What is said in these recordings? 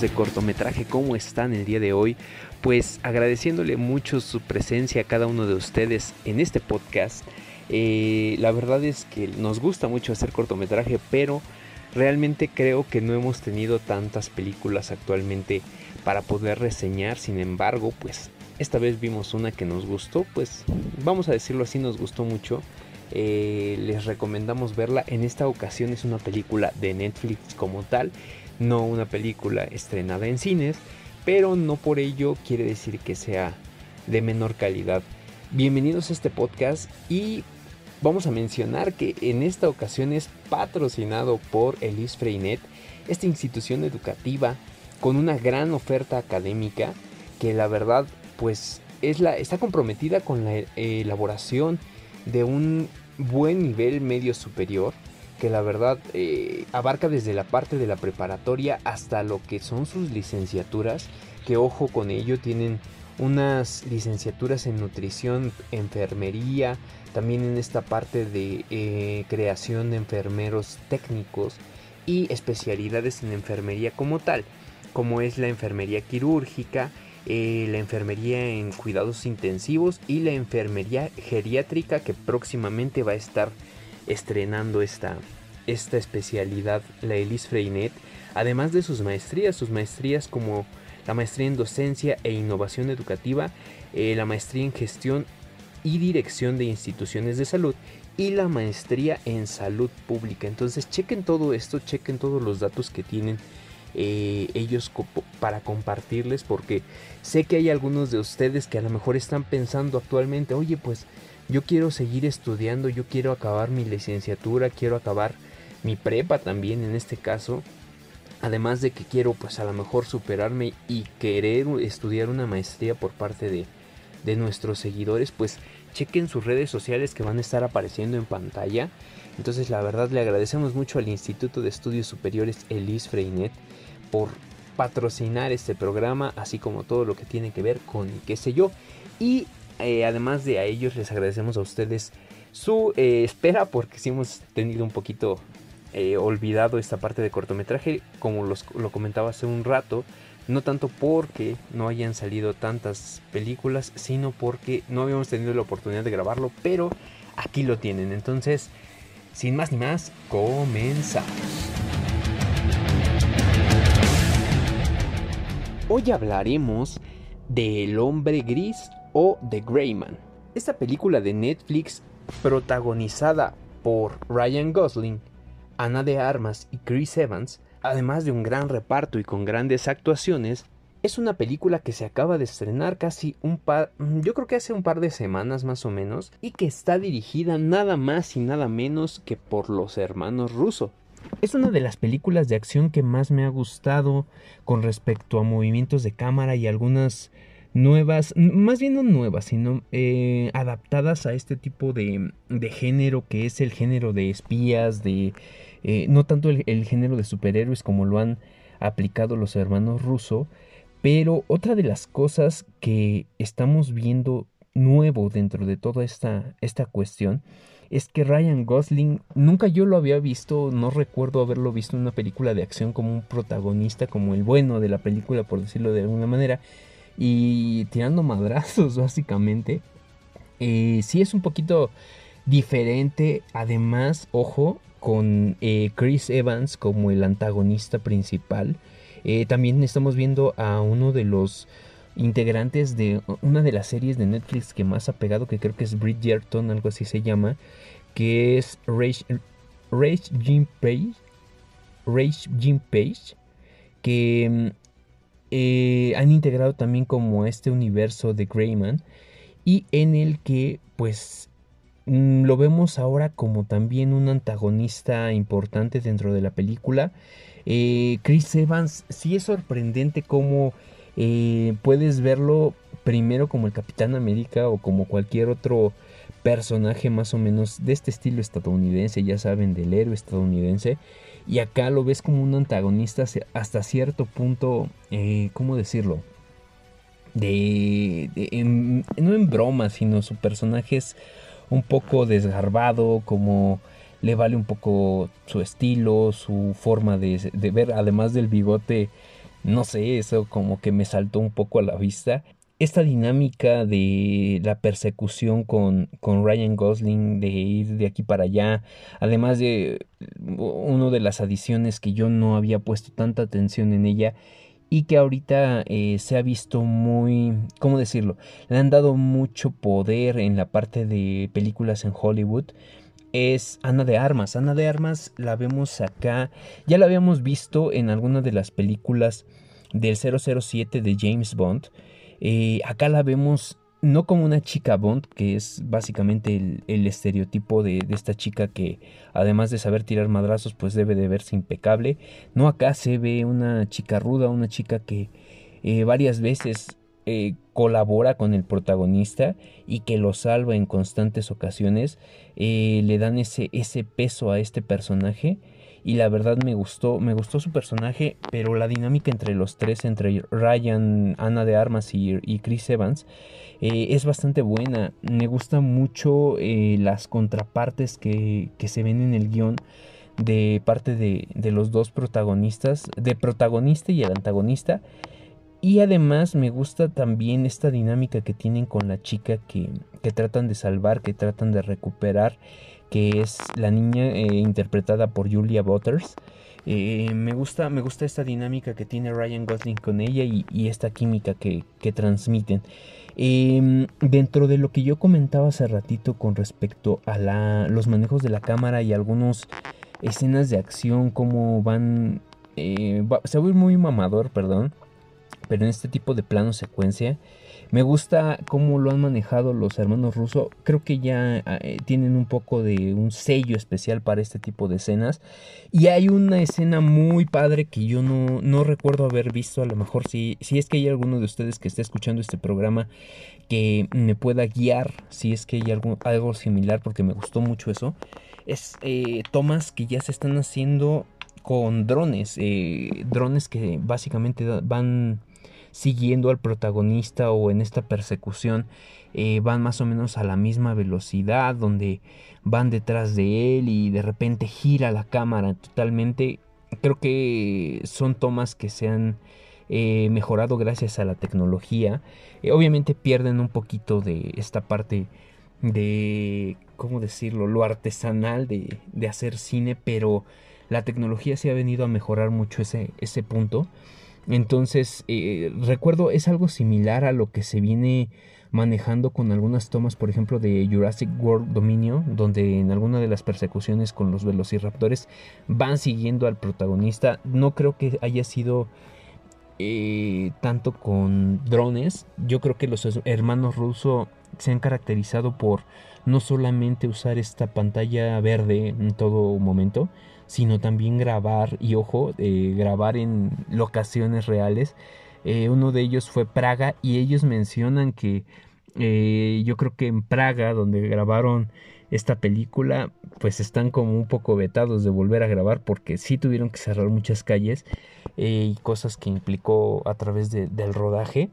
de cortometraje, ¿cómo están el día de hoy? Pues agradeciéndole mucho su presencia a cada uno de ustedes en este podcast. Eh, la verdad es que nos gusta mucho hacer cortometraje, pero realmente creo que no hemos tenido tantas películas actualmente para poder reseñar. Sin embargo, pues esta vez vimos una que nos gustó, pues vamos a decirlo así, nos gustó mucho. Eh, les recomendamos verla. En esta ocasión es una película de Netflix como tal no una película estrenada en cines, pero no por ello quiere decir que sea de menor calidad. Bienvenidos a este podcast y vamos a mencionar que en esta ocasión es patrocinado por Elis Freinet, esta institución educativa con una gran oferta académica que la verdad pues es la, está comprometida con la elaboración de un buen nivel medio superior que la verdad eh, abarca desde la parte de la preparatoria hasta lo que son sus licenciaturas, que ojo con ello, tienen unas licenciaturas en nutrición, enfermería, también en esta parte de eh, creación de enfermeros técnicos y especialidades en enfermería como tal, como es la enfermería quirúrgica, eh, la enfermería en cuidados intensivos y la enfermería geriátrica que próximamente va a estar estrenando esta, esta especialidad, la Elise Freinet, además de sus maestrías, sus maestrías como la maestría en docencia e innovación educativa, eh, la maestría en gestión y dirección de instituciones de salud y la maestría en salud pública. Entonces chequen todo esto, chequen todos los datos que tienen eh, ellos para compartirles porque sé que hay algunos de ustedes que a lo mejor están pensando actualmente, oye pues yo quiero seguir estudiando, yo quiero acabar mi licenciatura, quiero acabar mi prepa también en este caso. Además de que quiero pues a lo mejor superarme y querer estudiar una maestría por parte de, de nuestros seguidores, pues chequen sus redes sociales que van a estar apareciendo en pantalla. Entonces la verdad le agradecemos mucho al Instituto de Estudios Superiores Elis Freinet por patrocinar este programa, así como todo lo que tiene que ver con qué sé yo. Y eh, además de a ellos les agradecemos a ustedes su eh, espera porque si hemos tenido un poquito eh, olvidado esta parte de cortometraje como lo comentaba hace un rato no tanto porque no hayan salido tantas películas sino porque no habíamos tenido la oportunidad de grabarlo pero aquí lo tienen entonces sin más ni más comenzamos hoy hablaremos del hombre gris o The Greyman. Esta película de Netflix protagonizada por Ryan Gosling, Ana de Armas y Chris Evans, además de un gran reparto y con grandes actuaciones, es una película que se acaba de estrenar casi un par, yo creo que hace un par de semanas más o menos, y que está dirigida nada más y nada menos que por los hermanos Russo. Es una de las películas de acción que más me ha gustado con respecto a movimientos de cámara y algunas nuevas, más bien no nuevas, sino eh, adaptadas a este tipo de, de, género que es el género de espías, de eh, no tanto el, género de superhéroes como lo han aplicado los hermanos Russo, pero otra de las cosas que estamos viendo nuevo dentro de toda esta, esta cuestión es que Ryan Gosling nunca yo lo había visto, no recuerdo haberlo visto en una película de acción como un protagonista, como el bueno de la película, por decirlo de alguna manera y tirando madrazos básicamente. Eh, sí es un poquito diferente, además, ojo, con eh, Chris Evans como el antagonista principal. Eh, también estamos viendo a uno de los integrantes de una de las series de Netflix que más ha pegado, que creo que es Bridgerton, algo así se llama, que es Rage, Jim Page. Jim Page, que eh, han integrado también como este universo de Greyman y en el que pues mm, lo vemos ahora como también un antagonista importante dentro de la película. Eh, Chris Evans sí es sorprendente cómo eh, puedes verlo primero como el Capitán América o como cualquier otro personaje más o menos de este estilo estadounidense, ya saben, del héroe estadounidense. Y acá lo ves como un antagonista hasta cierto punto, eh, ¿cómo decirlo? De, no en broma, sino su personaje es un poco desgarbado, como le vale un poco su estilo, su forma de, ver, además del bigote no sé, eso como que me saltó un poco a la vista. Esta dinámica de la persecución con, con Ryan Gosling, de ir de aquí para allá, además de una de las adiciones que yo no había puesto tanta atención en ella, y que ahorita eh, se ha visto muy, ¿cómo decirlo? Le han dado mucho poder en la parte de películas en Hollywood. Es Ana de Armas. Ana de Armas la vemos acá. Ya la habíamos visto en alguna de las películas del 007 de James Bond. Eh, acá la vemos no como una chica Bond, que es básicamente el, estereotipo de, esta chica que además de saber tirar madrazos, pues debe de verse impecable. No, acá se ve una chica ruda, una chica que eh, varias veces eh, colabora con el protagonista y que lo salva en constantes ocasiones. Eh, le dan ese, ese peso a este personaje y la verdad me gustó, me gustó su personaje, pero la dinámica entre los tres, entre Ryan, Ana de Armas y, Chris Evans, eh, es bastante buena. Me gustan mucho las contrapartes que, que, se ven en el guion de parte de, de los dos protagonistas, de protagonista y el antagonista. Y además me gusta también esta dinámica que tienen con la chica que, que tratan de salvar, que tratan de recuperar que es la niña eh, interpretada por Julia Butters. Eh, me, gusta, me gusta esta dinámica que tiene Ryan Gosling con ella y, esta química que, transmiten. Em, dentro de lo que yo comentaba hace ratito con respecto a la, los manejos de la cámara y algunas escenas de acción, cómo van... Eh, se va a muy mamador, perdón, pero en este tipo de plano secuencia me gusta cómo lo han manejado los hermanos Russo. Creo que ya eh, tienen un poco de un sello especial para este tipo de escenas. Y hay una escena muy padre que yo no, no recuerdo haber visto. A lo mejor si, si es que hay alguno de ustedes que esté escuchando este programa que me pueda guiar. Si es que hay algo, algo similar porque me gustó mucho eso. Es eh, tomas que ya se están haciendo con drones. Eh, drones que básicamente van siguiendo al protagonista o en esta persecución eh, van más o menos a la misma velocidad donde van detrás de él y de repente gira la cámara totalmente. Creo que son tomas que se han eh, mejorado gracias a la tecnología. Eh, obviamente pierden un poquito de esta parte de cómo decirlo lo artesanal de, de hacer cine pero la tecnología se ha venido a mejorar mucho ese, ese punto entonces, eh, recuerdo, es algo similar a lo que se viene manejando con algunas tomas, por ejemplo, de Jurassic World Dominion, donde en alguna de las persecuciones con los velociraptores van siguiendo al protagonista. No creo que haya sido eh, tanto con drones. Yo creo que los hermanos rusos se han caracterizado por no solamente usar esta pantalla verde en todo momento, sino también grabar, y ojo, eh, grabar en locaciones reales. Eh, uno de ellos fue Praga y ellos mencionan que eh, yo creo que en Praga, donde grabaron esta película, pues están como un poco vetados de volver a grabar porque sí tuvieron que cerrar muchas calles y cosas que implicó a través del rodaje.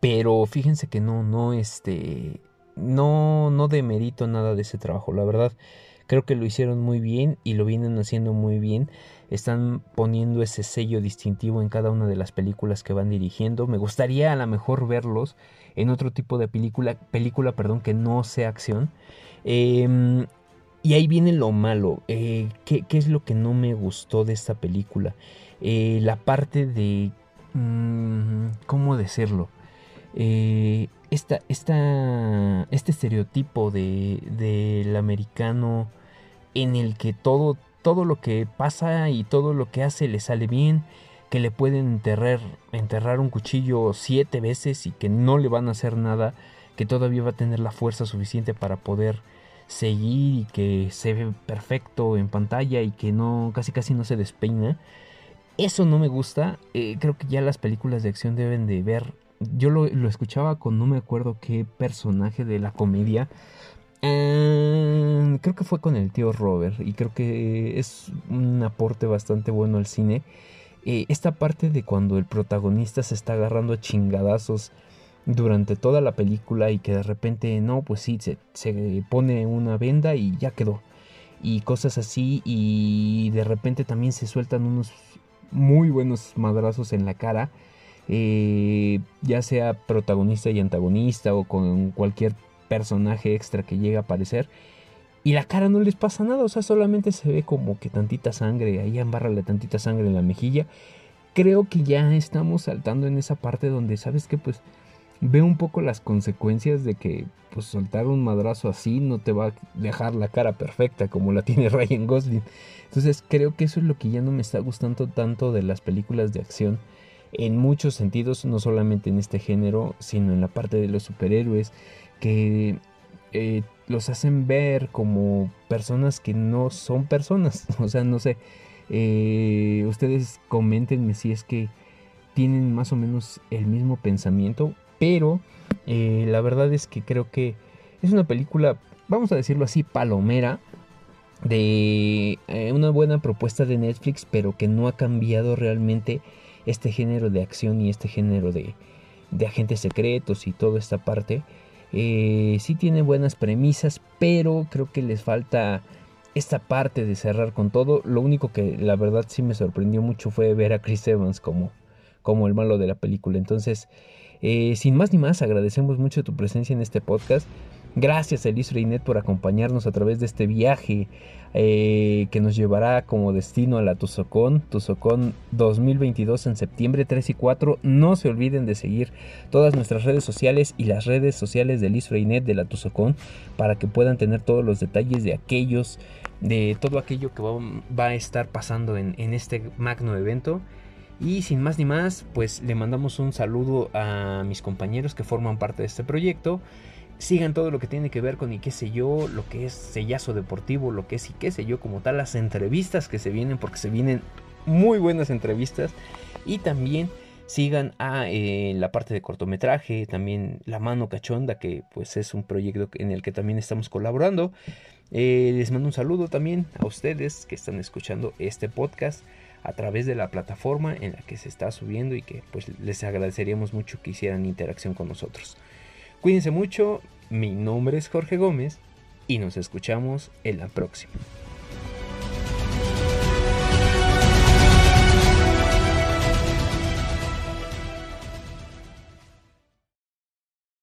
Pero fíjense que no, no, este, no, no demerito nada de ese trabajo, la verdad. Creo que lo hicieron muy bien y lo vienen haciendo muy bien. Están poniendo ese sello distintivo en cada una de las películas que van dirigiendo. Me gustaría a lo mejor verlos en otro tipo de película, película perdón, que no sea acción. Em, y ahí viene lo malo. Eh, ¿qué, es lo que no me gustó de esta película? Eh, la parte de... Mm, ¿Cómo decirlo? Eh, esta, este estereotipo de, del americano en el que todo, todo lo que pasa y todo lo que hace le sale bien, que le pueden enterrar, enterrar un cuchillo siete veces y que no le van a hacer nada, que todavía va a tener la fuerza suficiente para poder seguir y que se ve perfecto en pantalla y que no casi casi no se despeina. Eso no me gusta. Eh, creo que ya las películas de acción deben de ver yo lo, escuchaba con no me acuerdo qué personaje de la comedia. Eh, creo que fue con el tío Robert y creo que es un aporte bastante bueno al cine. Eh, esta parte de cuando el protagonista se está agarrando a chingadazos durante toda la película y que de repente no, pues sí, se, se pone una venda y ya quedó. Y cosas así y de repente también se sueltan unos muy buenos madrazos en la cara, eh, ya sea protagonista y antagonista o con cualquier personaje extra que llegue a aparecer. Y la cara no les pasa nada, o sea, solamente se ve como que tantita sangre, ahí la tantita sangre en la mejilla. Creo que ya estamos saltando en esa parte donde, ¿sabes que Pues ve un poco las consecuencias de que pues soltar un madrazo así no te va a dejar la cara perfecta como la tiene Ryan Gosling. Entonces creo que eso es lo que ya no me está gustando tanto de las películas de acción en muchos sentidos, no solamente en este género, sino en la parte de los superhéroes, que eh, los hacen ver como personas que no son personas. O sea, no sé, eh, ustedes comentenme si es que tienen más o menos el mismo pensamiento, pero eh, la verdad es que creo que es una película, vamos a decirlo así, palomera, de una buena propuesta de Netflix, pero que no ha cambiado realmente este género de acción y este género de, de agentes secretos y toda esta parte. Eh, sí tiene buenas premisas, pero creo que les falta esta parte de cerrar con todo. Lo único que la verdad sí me sorprendió mucho fue ver a Chris Evans como, como el malo de la película. Entonces, eh, sin más ni más, agradecemos mucho tu presencia en este podcast. Gracias Elis Reinet por acompañarnos a través de este viaje eh, que nos llevará como destino a la Tuzocón, Tuzocón 2022 en septiembre 3 y 4. No se olviden de seguir todas nuestras redes sociales y las redes sociales de Elis Reinet de la Tuzocón para que puedan tener todos los detalles de aquellos, de todo aquello que va, a estar pasando en, en este magno evento. Y sin más ni más, pues le mandamos un saludo a mis compañeros que forman parte de este proyecto sigan todo lo que tiene que ver con y qué sé yo, lo que es sellazo deportivo, lo que es y qué sé yo, como tal, las entrevistas que se vienen, porque se vienen muy buenas entrevistas. Y también sigan a eh, la parte de cortometraje, también La Mano Cachonda, que pues es un proyecto en el que también estamos colaborando. Eh, les mando un saludo también a ustedes que están escuchando este podcast a través de la plataforma en la que se está subiendo y que pues les agradeceríamos mucho que hicieran interacción con nosotros. Cuídense mucho, mi nombre es Jorge Gómez y nos escuchamos en la próxima.